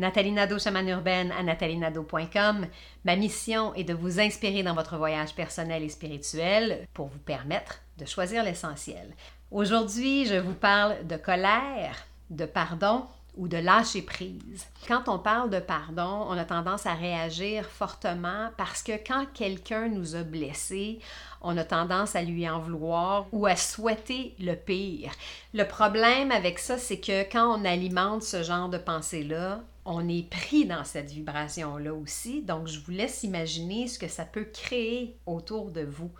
Nathalie Nadeau, chamane urbaine à nathalienadeau.com. Ma mission est de vous inspirer dans votre voyage personnel et spirituel pour vous permettre de choisir l'essentiel. Aujourd'hui, je vous parle de colère, de pardon ou de lâcher prise. Quand on parle de pardon, on a tendance à réagir fortement parce que quand quelqu'un nous a blessés, on a tendance à lui en vouloir ou à souhaiter le pire. Le problème avec ça, c'est que quand on alimente ce genre de pensée-là, on est pris dans cette vibration-là aussi. Donc, je vous laisse imaginer ce que ça peut créer autour de vous.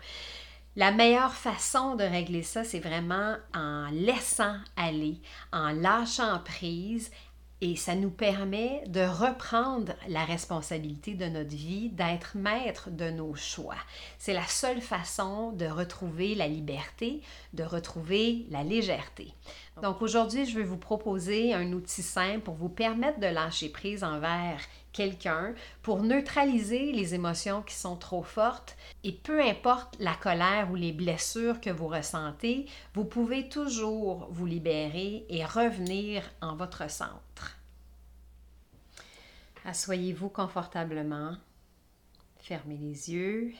La meilleure façon de régler ça, c'est vraiment en laissant aller, en lâchant prise, et ça nous permet de reprendre la responsabilité de notre vie, d'être maître de nos choix. C'est la seule façon de retrouver la liberté, de retrouver la légèreté. Donc aujourd'hui, je vais vous proposer un outil simple pour vous permettre de lâcher prise envers quelqu'un, pour neutraliser les émotions qui sont trop fortes. Et peu importe la colère ou les blessures que vous ressentez, vous pouvez toujours vous libérer et revenir en votre centre. Assoyez-vous confortablement, fermez les yeux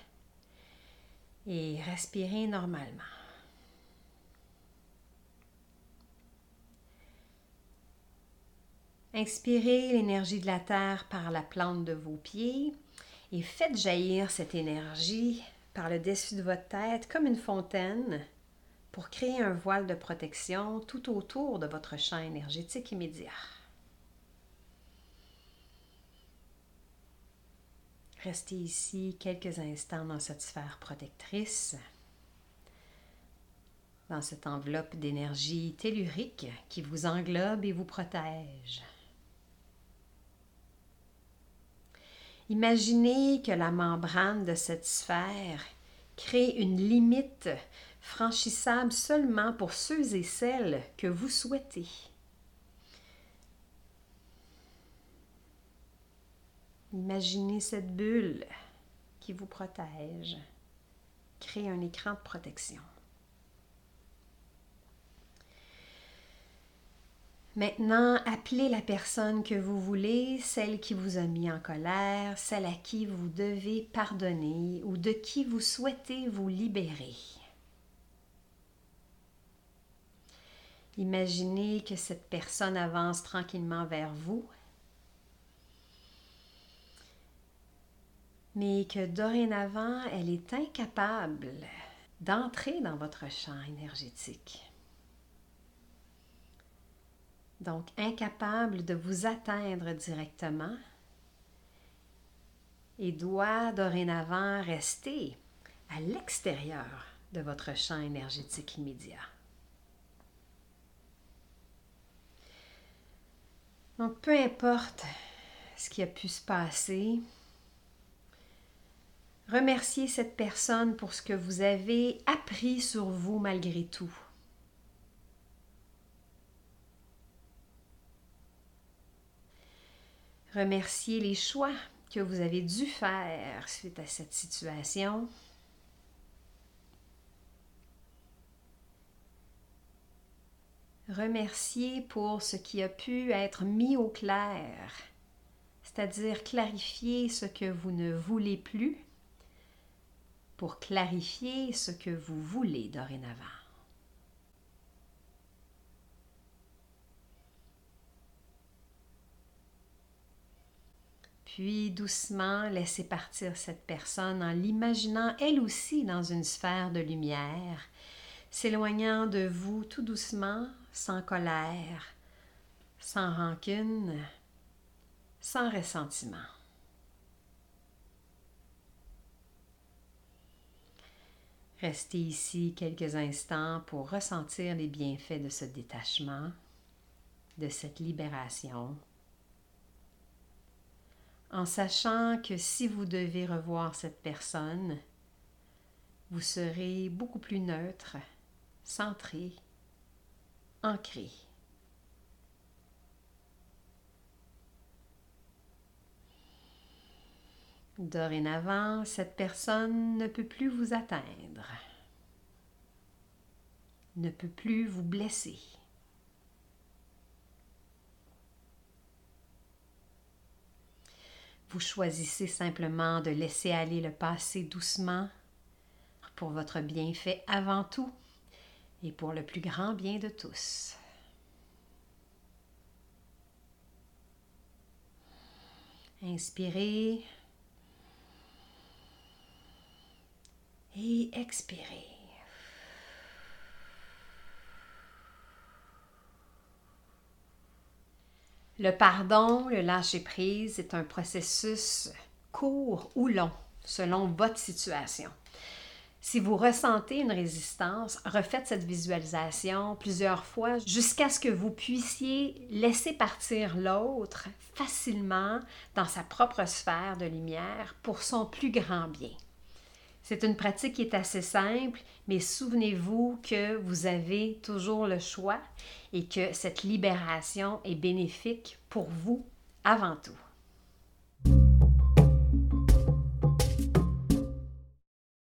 et respirez normalement. Inspirez l'énergie de la terre par la plante de vos pieds et faites jaillir cette énergie par le dessus de votre tête comme une fontaine pour créer un voile de protection tout autour de votre champ énergétique immédiat. Restez ici quelques instants dans cette sphère protectrice, dans cette enveloppe d'énergie tellurique qui vous englobe et vous protège. Imaginez que la membrane de cette sphère crée une limite franchissable seulement pour ceux et celles que vous souhaitez. Imaginez cette bulle qui vous protège. Créez un écran de protection. Maintenant, appelez la personne que vous voulez, celle qui vous a mis en colère, celle à qui vous devez pardonner ou de qui vous souhaitez vous libérer. Imaginez que cette personne avance tranquillement vers vous mais que dorénavant, elle est incapable d'entrer dans votre champ énergétique. Donc, incapable de vous atteindre directement et doit dorénavant rester à l'extérieur de votre champ énergétique immédiat. Donc, peu importe ce qui a pu se passer, Remerciez cette personne pour ce que vous avez appris sur vous malgré tout. Remerciez les choix que vous avez dû faire suite à cette situation. Remerciez pour ce qui a pu être mis au clair, c'est-à-dire clarifier ce que vous ne voulez plus pour clarifier ce que vous voulez dorénavant. Puis doucement laissez partir cette personne en l'imaginant elle aussi dans une sphère de lumière, s'éloignant de vous tout doucement, sans colère, sans rancune, sans ressentiment. Restez ici quelques instants pour ressentir les bienfaits de ce détachement, de cette libération, en sachant que si vous devez revoir cette personne, vous serez beaucoup plus neutre, centré, ancré. Dorénavant, cette personne ne peut plus vous atteindre, ne peut plus vous blesser. Vous choisissez simplement de laisser aller le passé doucement pour votre bienfait avant tout et pour le plus grand bien de tous. Inspirez et expirez. Le pardon, le lâcher-prise est un processus court ou long selon votre situation. Si vous ressentez une résistance, refaites cette visualisation plusieurs fois jusqu'à ce que vous puissiez laisser partir l'autre facilement dans sa propre sphère de lumière pour son plus grand bien. C'est une pratique qui est assez simple, mais souvenez-vous que vous avez toujours le choix et que cette libération est bénéfique pour vous avant tout.